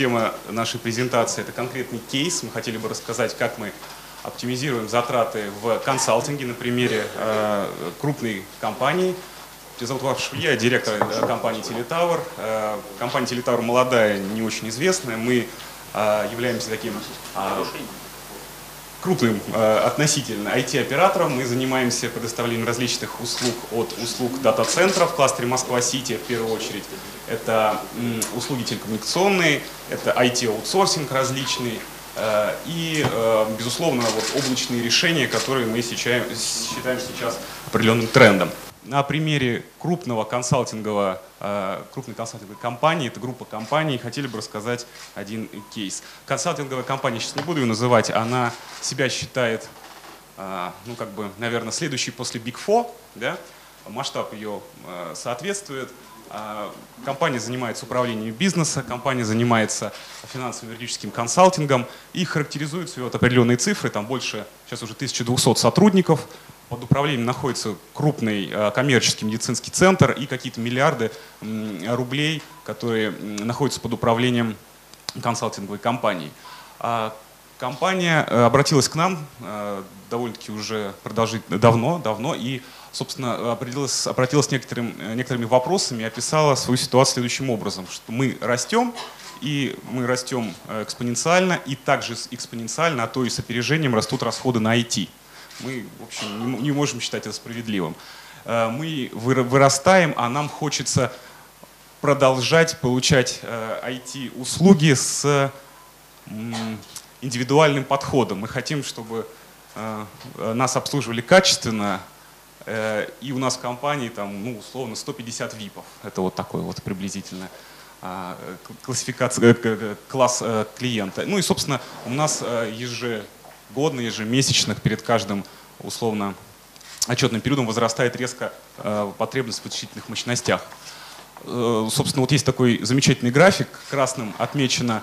тема нашей презентации – это конкретный кейс. Мы хотели бы рассказать, как мы оптимизируем затраты в консалтинге на примере э, крупной компании. Меня зовут Вахрушев, я директор э, компании Телетауэр. Э, компания Телетауэр молодая, не очень известная. Мы э, являемся таким э, крупным э, относительно IT-оператором. Мы занимаемся предоставлением различных услуг от услуг дата-центров в кластере Москва-Сити в первую очередь. Это м, услуги телекоммуникационные, это IT-аутсорсинг различный, э, и, э, безусловно, вот облачные решения, которые мы сейчас, считаем сейчас определенным трендом. На примере крупного консалтингового, э, крупной консалтинговой компании, это группа компаний, хотели бы рассказать один кейс. Консалтинговая компания, сейчас не буду ее называть, она себя считает, э, ну как бы, наверное, следующей после Big Four, да? масштаб ее э, соответствует. Компания занимается управлением бизнеса, компания занимается финансовым юридическим консалтингом и характеризует ее вот определенные цифры, там больше, сейчас уже 1200 сотрудников, под управлением находится крупный э, коммерческий медицинский центр и какие-то миллиарды рублей, которые находятся под управлением консалтинговой компании. А компания э, обратилась к нам э, довольно-таки уже продолжительно, давно, давно, и, собственно, обратилась, обратилась некоторым, некоторыми вопросами и описала свою ситуацию следующим образом, что мы растем, и мы растем экспоненциально, и также экспоненциально, а то и с опережением растут расходы на IT мы, в общем, не можем считать это справедливым. Э, мы вырастаем, а нам хочется продолжать получать IT-услуги э, с индивидуальным подходом. Мы хотим, чтобы э, нас обслуживали качественно, и у нас в компании там, ну, условно 150 ВИПов. Это вот такой вот приблизительно классификация, класс клиента. Ну и, собственно, у нас ежегодно ежегодно, ежемесячных перед каждым условно отчетным периодом возрастает резко э, потребность в вычислительных мощностях. Э, собственно, вот есть такой замечательный график, красным отмечено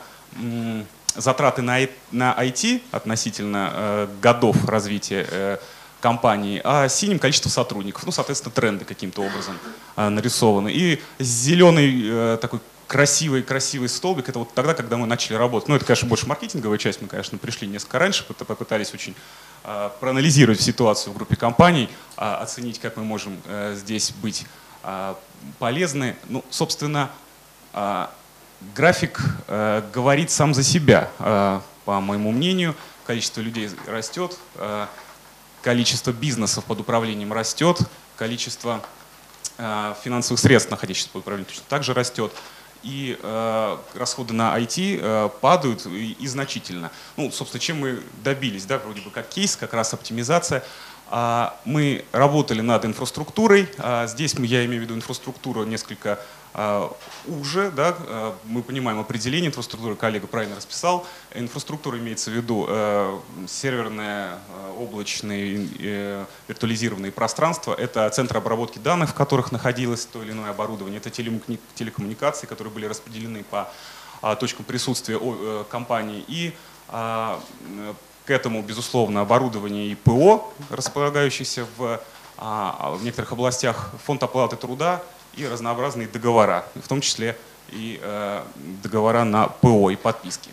затраты на, IT относительно э, годов развития компании, а синим количество сотрудников. Ну, соответственно, тренды каким-то образом нарисованы. И зеленый такой красивый, красивый столбик, это вот тогда, когда мы начали работать. Ну, это, конечно, больше маркетинговая часть, мы, конечно, пришли несколько раньше, попытались очень э, проанализировать ситуацию в группе компаний, э, оценить, как мы можем э, здесь быть э, полезны. Ну, собственно, график э, говорит сам за себя, по моему мнению. Количество людей растет, количество бизнесов под управлением растет, количество финансовых средств, находящихся под управлением, точно также растет и э, расходы на IT э, падают и, и значительно. Ну, собственно, чем мы добились, да, вроде бы как кейс, как раз оптимизация. А, мы работали над инфраструктурой. А, здесь я имею в виду инфраструктуру несколько а, уже, да, мы понимаем определение инфраструктуры, коллега правильно расписал. Инфраструктура имеется в виду э, серверное, облачное, э, виртуализированные пространства. Это центр обработки данных, в которых находилось то или иное оборудование. Это телекоммуникации, которые были распределены по точкам присутствия э, компании. И к этому, безусловно, оборудование и ПО, располагающиеся в, а, в некоторых областях фонд оплаты труда и разнообразные договора, в том числе и э, договора на ПО и подписки.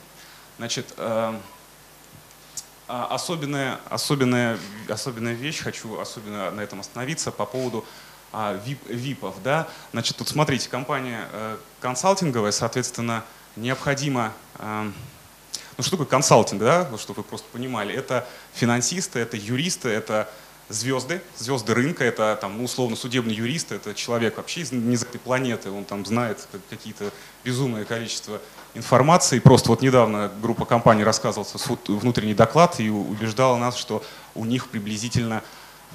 Значит, э, а, особенная, особенная, особенная вещь, хочу особенно на этом остановиться по поводу а, ВИП, ВИПов. Да? Значит, тут смотрите, компания э, консалтинговая, соответственно, необходимо э, ну что такое консалтинг, да, чтобы вы просто понимали? Это финансисты, это юристы, это звезды, звезды рынка, это там, ну, условно судебный юрист, это человек вообще из, не из этой планеты, он там знает какие-то безумное количество информации. Просто вот недавно группа компаний рассказывала внутренний доклад и убеждала нас, что у них приблизительно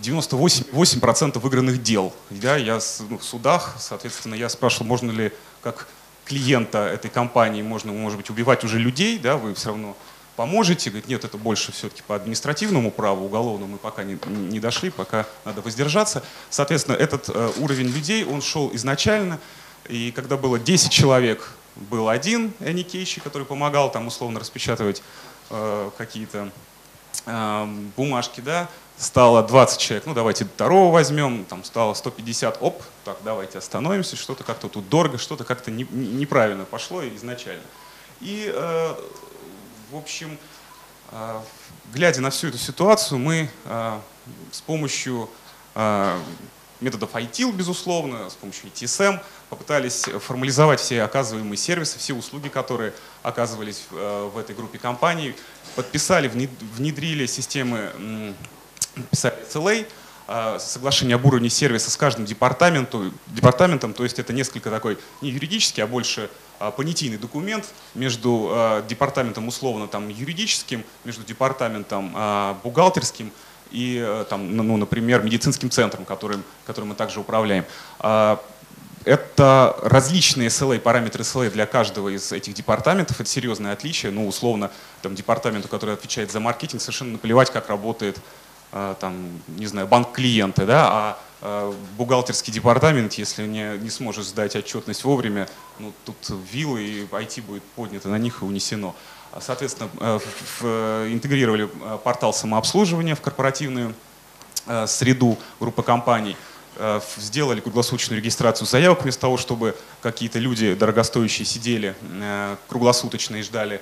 98% выигранных дел. Да, я ну, в судах, соответственно, я спрашивал, можно ли как клиента этой компании можно, может быть, убивать уже людей, да, вы все равно поможете. Говорит, нет, это больше все-таки по административному праву, уголовному мы пока не, не дошли, пока надо воздержаться. Соответственно, этот э, уровень людей, он шел изначально, и когда было 10 человек, был один Энни Кейщи, который помогал там условно распечатывать э, какие-то э, бумажки, да, стало 20 человек, ну давайте второго возьмем, там стало 150, оп, так давайте остановимся, что-то как-то тут дорого, что-то как-то не, неправильно пошло изначально. И, в общем, глядя на всю эту ситуацию, мы с помощью методов ITIL, безусловно, с помощью ITSM попытались попытались все оказываемые сервисы, все услуги, которые оказывались в этой группе компаний, подписали, внедрили системы, писали SLA, а, соглашение об уровне сервиса с каждым департаментом, департаментом, то есть это несколько такой не юридический, а больше а, понятийный документ между а, департаментом условно там юридическим, между департаментом бухгалтерским и, там, ну, например, медицинским центром, которым, которым мы также управляем. Это различные SLA, параметры SLA для каждого из этих департаментов. Это серьезное отличие. Ну, условно, там, департаменту, который отвечает за маркетинг, совершенно наплевать, как работает там, не знаю, банк клиенты, да, а, а бухгалтерский департамент, если не, не сможет сдать отчетность вовремя, ну, тут виллы и IT будет поднято на них и унесено. Соответственно, э, в, интегрировали э, портал самообслуживания в корпоративную э, среду группы компаний, сделали круглосуточную регистрацию заявок вместо того, чтобы какие-то люди дорогостоящие сидели круглосуточно и ждали а,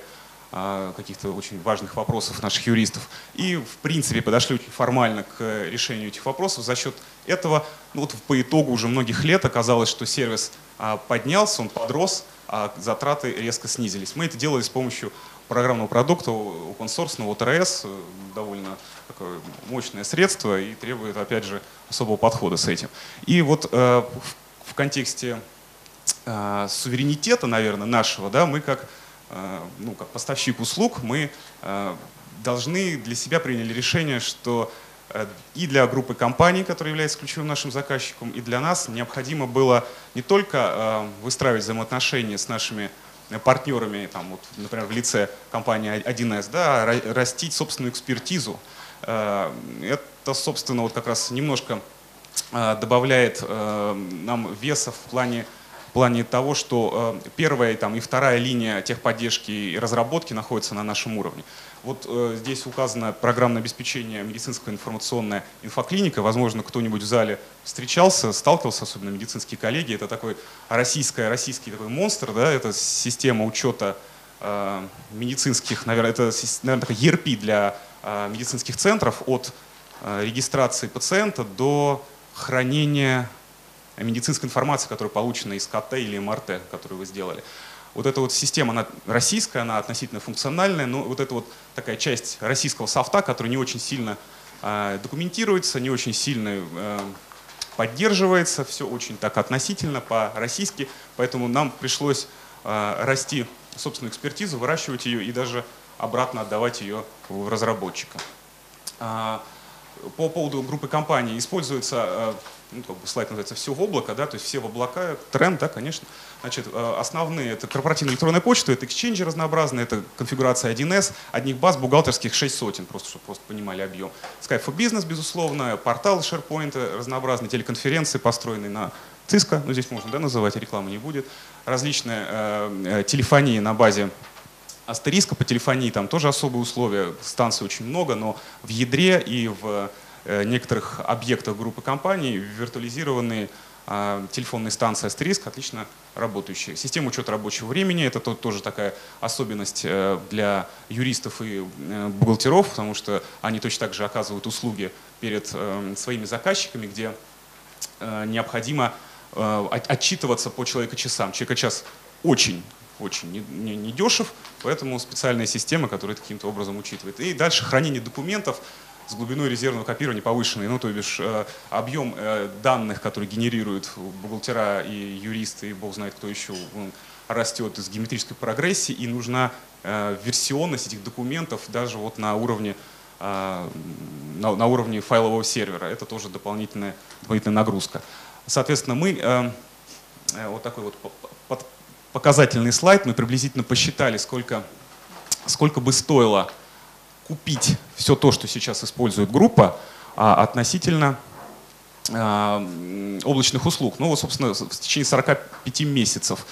каких-то очень важных вопросов наших юристов. И, в принципе, подошли очень формально к решению этих вопросов. За счет этого, ну вот по итогу уже многих лет оказалось, что сервис а, поднялся, он подрос, а затраты резко снизились. Мы это делали с помощью программного продукта open source, OTRS, э, довольно такое мощное средство и требует, опять же, особого подхода с этим. И вот э, в контексте э, суверенитета, наверное, нашего, да, мы как Э, ну, как поставщик услуг, мы э, должны для себя приняли решение, что э, и для группы компаний, которая является ключевым нашим заказчиком, и для нас необходимо было не только выстраивать взаимоотношения с нашими партнерами, там, вот, например, в лице компании 1С, да, а растить собственную экспертизу. Это, собственно, вот как раз немножко добавляет нам веса в плане в плане того, что э, первая там, и вторая линия техподдержки и разработки находятся на нашем уровне. Вот э, здесь указано программное обеспечение медицинская информационная инфоклиника. Возможно, кто-нибудь в зале встречался, сталкивался, особенно медицинские коллеги. Это такой российская, российский такой монстр, да, это система учета э, медицинских, наверное, это, наверное, такая ERP для э, медицинских центров от э, регистрации пациента до хранения медицинской информации, которая получена из КТ или МРТ, которую вы сделали. Вот эта вот система, она российская, она относительно функциональная, но вот эта вот такая часть российского софта, которая не очень сильно э, документируется, не очень сильно э, поддерживается, все очень так относительно по-российски, поэтому нам пришлось э, расти собственную экспертизу, выращивать ее и даже обратно отдавать ее в разработчика. По поводу группы компаний используется ну, как бы слайд называется «Все в облако», да, то есть все в облака, тренд, да, конечно. Значит, э, основные — это корпоративная электронная почта, это эксченджи разнообразные, это конфигурация 1С, одних баз бухгалтерских 6 сотен, просто чтобы просто понимали объем. Skype for Business, безусловно, портал SharePoint, разнообразные телеконференции, построенные на Cisco, ну здесь можно да, называть, рекламы не будет, различные э, э телефонии на базе Астериска, по телефонии там тоже особые условия, станций очень много, но в ядре и в Э, некоторых объектах группы компаний виртуализированные а, телефонные станции Астериск, отлично работающие. Система учета рабочего времени — это тоже такая особенность э, для юристов и э, бухгалтеров, потому что они точно так же оказывают услуги перед своими заказчиками, где необходимо отчитываться по человека-часам. Человека-час очень очень недешев, не, не поэтому специальная система, которая это каким-то образом учитывает. И дальше хранение документов с глубиной резервного копирования повышенной, ну то бишь э, объем э, данных, которые генерируют бухгалтера и юристы, и бог знает кто еще, он растет из геометрической прогрессии, и нужна э, версионность этих документов даже вот на уровне на, на уровне файлового сервера. Это тоже дополнительная, дополнительная нагрузка. Соответственно, мы вот такой вот показательный слайд, мы приблизительно посчитали, сколько, сколько бы стоило купить все то, что сейчас использует группа, а, относительно а, облачных услуг. Ну вот, собственно, в течение 45 месяцев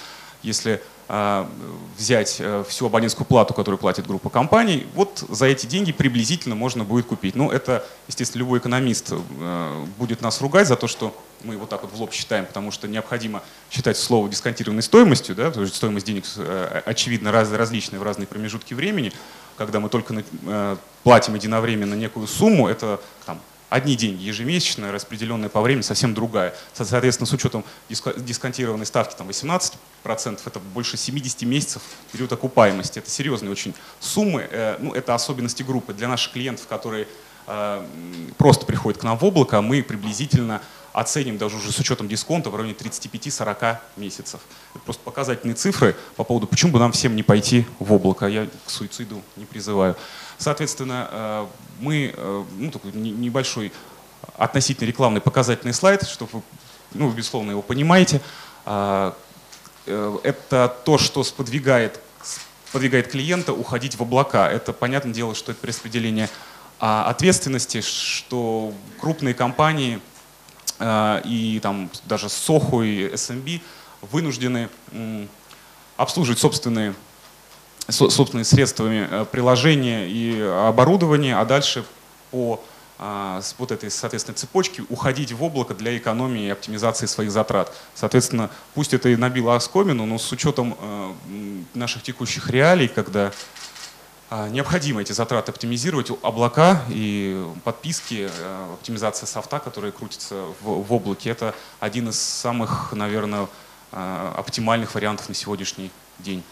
если а, взять э, всю абонентскую плату, которую платит группа компаний, вот за эти деньги приблизительно можно будет купить. Ну, это, естественно, любой экономист э, будет нас ругать за то, что мы вот так вот в лоб считаем, потому что необходимо считать слово дисконтированной стоимостью, да, потому что стоимость денег э, очевидно раз, различная в разные промежутки времени. Когда мы только платим единовременно некую сумму, это там, одни деньги ежемесячно, распределенная по времени, совсем другая. Соответственно, с учетом дисконтированной ставки там 18%, это больше 70 месяцев период окупаемости. Это серьезные очень суммы. Э, ну, это особенности группы. Для наших клиентов, которые э, просто приходят к нам в облако, мы приблизительно оценим даже уже с учетом дисконта в районе 35-40 месяцев. Это просто показательные цифры по поводу, почему бы нам всем не пойти в облако. Я к суициду не призываю. Соответственно, э, мы, э, ну, такой небольшой относительно рекламный показательный слайд, чтобы вы, ну, безусловно, его понимаете. А, э, это то, что сподвигает, сподвигает клиента уходить в облака. Это, понятное дело, что это распределение а, ответственности, что крупные компании и там даже Сохо и SMB вынуждены обслуживать собственные собственными средствами э, приложения и оборудования, а дальше по а, вот этой, соответственно, цепочки уходить в облако для экономии и оптимизации своих затрат. Соответственно, пусть это и набило оскомину, но с учетом э, наших текущих реалий, когда необходимо эти затраты оптимизировать, облака и подписки, э, оптимизация софта, которые крутятся в, в облаке, это один из самых, наверное, оптимальных вариантов на сегодняшний день.